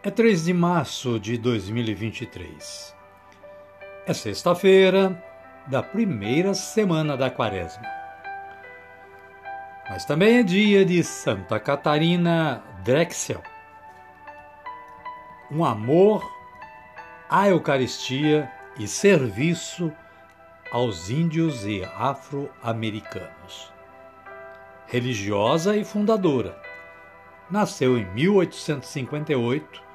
é 3 de março de 2023. É sexta-feira da primeira semana da quaresma. Mas também é dia de Santa Catarina Drexel. Um amor à Eucaristia e serviço aos índios e afro-americanos. Religiosa e fundadora. Nasceu em 1858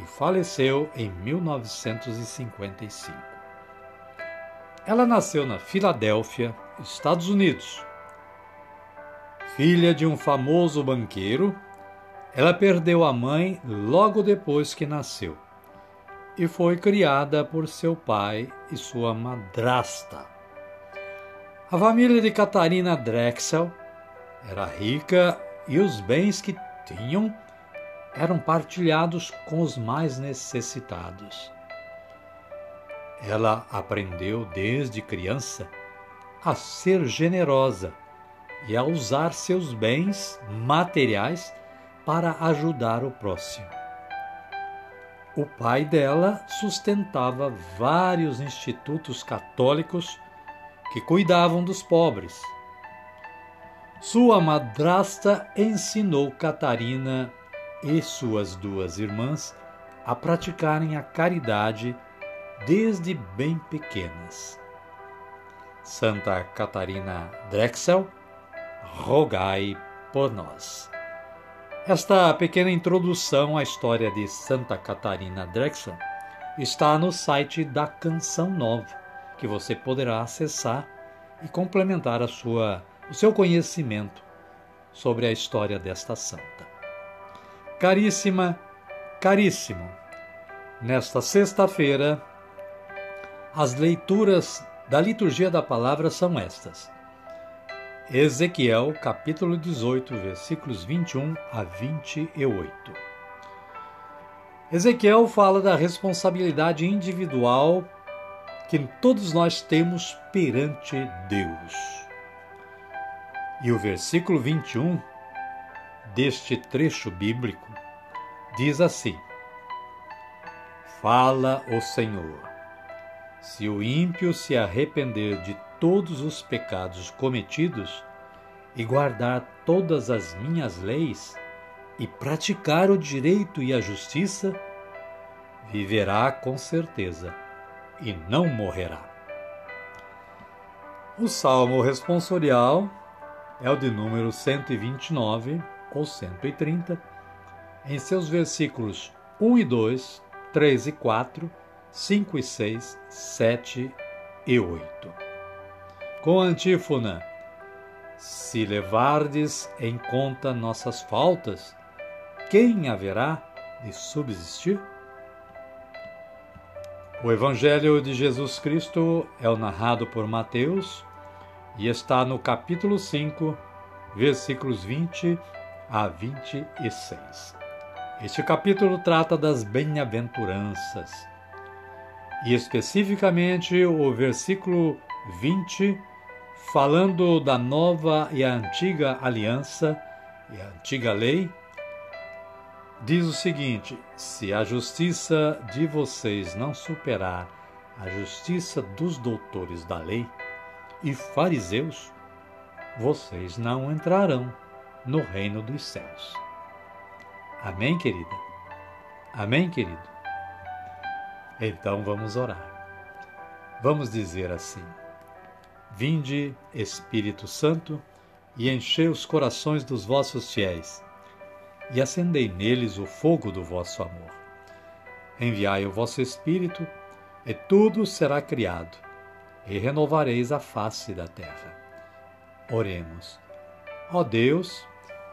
e faleceu em 1955. Ela nasceu na Filadélfia, Estados Unidos. Filha de um famoso banqueiro, ela perdeu a mãe logo depois que nasceu e foi criada por seu pai e sua madrasta. A família de Catarina Drexel era rica e os bens que tinham eram partilhados com os mais necessitados. Ela aprendeu desde criança a ser generosa e a usar seus bens materiais para ajudar o próximo. O pai dela sustentava vários institutos católicos que cuidavam dos pobres. Sua madrasta ensinou Catarina e suas duas irmãs a praticarem a caridade desde bem pequenas. Santa Catarina Drexel, rogai por nós. Esta pequena introdução à história de Santa Catarina Drexel está no site da Canção Nova, que você poderá acessar e complementar a sua, o seu conhecimento sobre a história desta santa. Caríssima, caríssimo, nesta sexta-feira, as leituras da liturgia da palavra são estas. Ezequiel, capítulo 18, versículos 21 a 28. Ezequiel fala da responsabilidade individual que todos nós temos perante Deus. E o versículo 21 deste trecho bíblico diz assim: Fala o Senhor. Se o ímpio se arrepender de todos os pecados cometidos e guardar todas as minhas leis e praticar o direito e a justiça, viverá com certeza e não morrerá. O salmo responsorial é o de número 129 ou 130, em seus versículos 1 e 2, 3 e 4, 5 e 6, 7 e 8. Com a antífona: Se levardes em conta nossas faltas, quem haverá de subsistir? O Evangelho de Jesus Cristo é o narrado por Mateus e está no capítulo 5, versículos 20 a 26. Este capítulo trata das bem-aventuranças e especificamente o versículo 20, falando da nova e a antiga aliança e a antiga lei, diz o seguinte: Se a justiça de vocês não superar a justiça dos doutores da lei e fariseus, vocês não entrarão no reino dos céus. Amém, querida? Amém, querido? Então vamos orar. Vamos dizer assim: Vinde, Espírito Santo, e enchei os corações dos vossos fiéis, e acendei neles o fogo do vosso amor. Enviai o vosso Espírito, e tudo será criado, e renovareis a face da terra. Oremos. Ó Deus,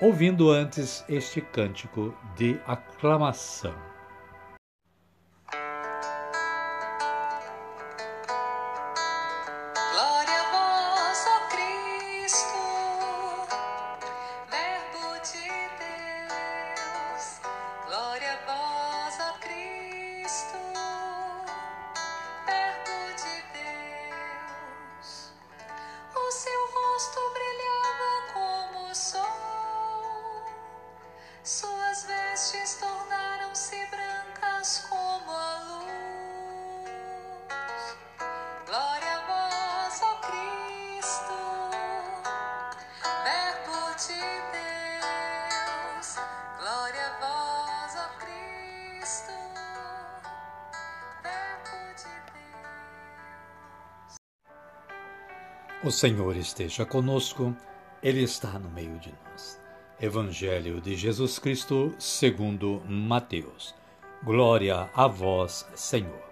ouvindo antes este cântico de aclamação. O Senhor esteja conosco, Ele está no meio de nós. Evangelho de Jesus Cristo, segundo Mateus. Glória a vós, Senhor.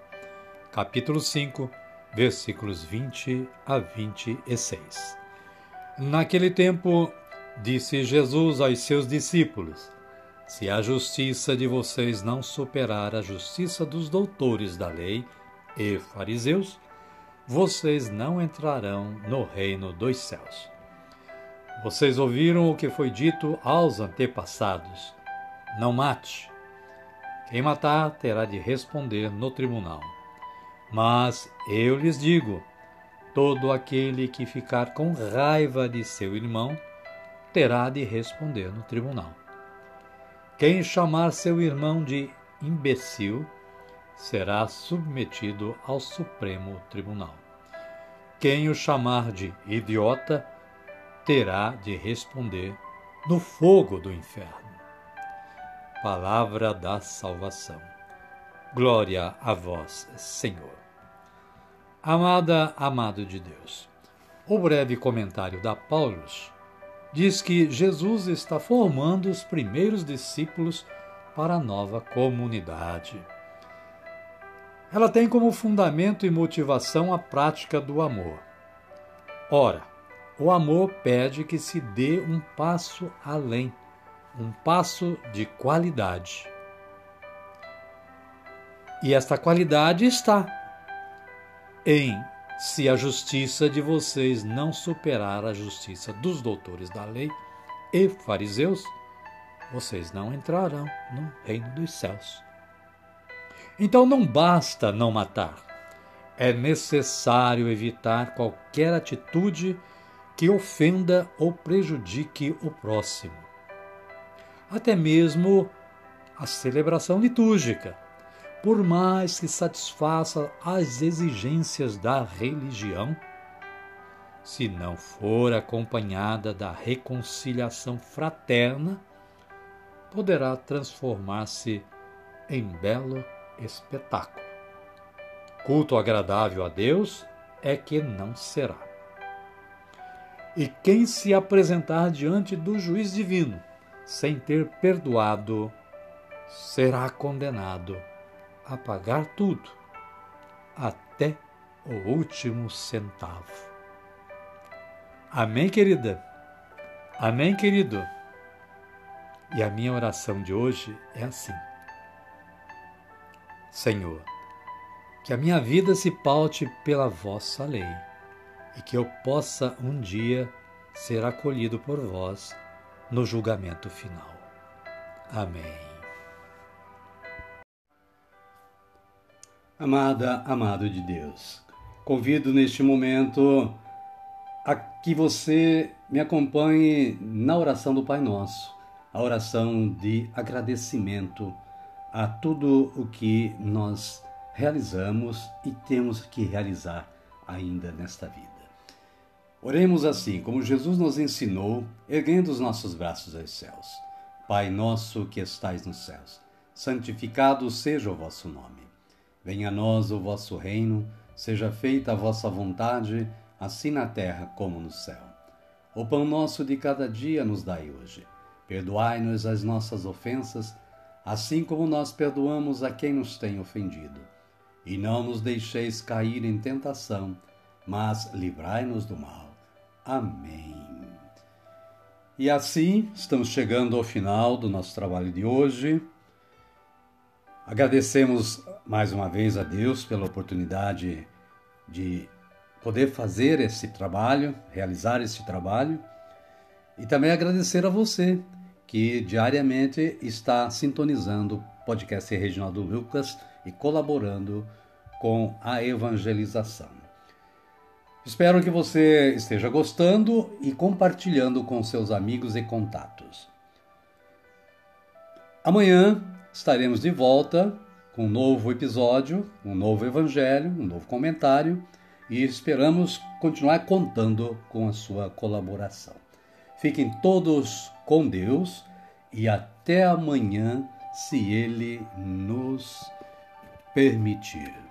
Capítulo 5, versículos 20 a 26. Naquele tempo, disse Jesus aos seus discípulos: Se a justiça de vocês não superar a justiça dos doutores da lei e fariseus, vocês não entrarão no reino dos céus. Vocês ouviram o que foi dito aos antepassados: Não mate. Quem matar terá de responder no tribunal. Mas eu lhes digo: todo aquele que ficar com raiva de seu irmão terá de responder no tribunal. Quem chamar seu irmão de imbecil será submetido ao Supremo Tribunal. Quem o chamar de idiota terá de responder no fogo do inferno. Palavra da salvação. Glória a vós, Senhor. Amada, amado de Deus. O breve comentário da Paulus diz que Jesus está formando os primeiros discípulos para a nova comunidade. Ela tem como fundamento e motivação a prática do amor. Ora, o amor pede que se dê um passo além, um passo de qualidade. E esta qualidade está em se a justiça de vocês não superar a justiça dos doutores da lei e fariseus, vocês não entrarão no reino dos céus. Então não basta não matar. É necessário evitar qualquer atitude que ofenda ou prejudique o próximo. Até mesmo a celebração litúrgica, por mais que satisfaça as exigências da religião, se não for acompanhada da reconciliação fraterna, poderá transformar-se em belo espetáculo. Culto agradável a Deus é que não será. E quem se apresentar diante do juiz divino sem ter perdoado, será condenado a pagar tudo, até o último centavo. Amém, querida? Amém, querido? E a minha oração de hoje é assim. Senhor, que a minha vida se paute pela vossa lei e que eu possa um dia ser acolhido por vós no julgamento final. Amém. Amada, amado de Deus, convido neste momento a que você me acompanhe na oração do Pai Nosso, a oração de agradecimento a tudo o que nós realizamos e temos que realizar ainda nesta vida. Oremos assim, como Jesus nos ensinou, erguendo os nossos braços aos céus. Pai nosso que estais nos céus, santificado seja o vosso nome. Venha a nós o vosso reino, seja feita a vossa vontade, assim na terra como no céu. O pão nosso de cada dia nos dai hoje. Perdoai-nos as nossas ofensas, assim como nós perdoamos a quem nos tem ofendido. E não nos deixeis cair em tentação, mas livrai-nos do mal. Amém. E assim estamos chegando ao final do nosso trabalho de hoje. Agradecemos mais uma vez a Deus pela oportunidade de poder fazer esse trabalho, realizar esse trabalho, e também agradecer a você que diariamente está sintonizando o podcast Reginaldo Lucas e colaborando com a evangelização. Espero que você esteja gostando e compartilhando com seus amigos e contatos. Amanhã estaremos de volta com um novo episódio, um novo evangelho, um novo comentário e esperamos continuar contando com a sua colaboração. Fiquem todos com Deus e até amanhã, se Ele nos permitir.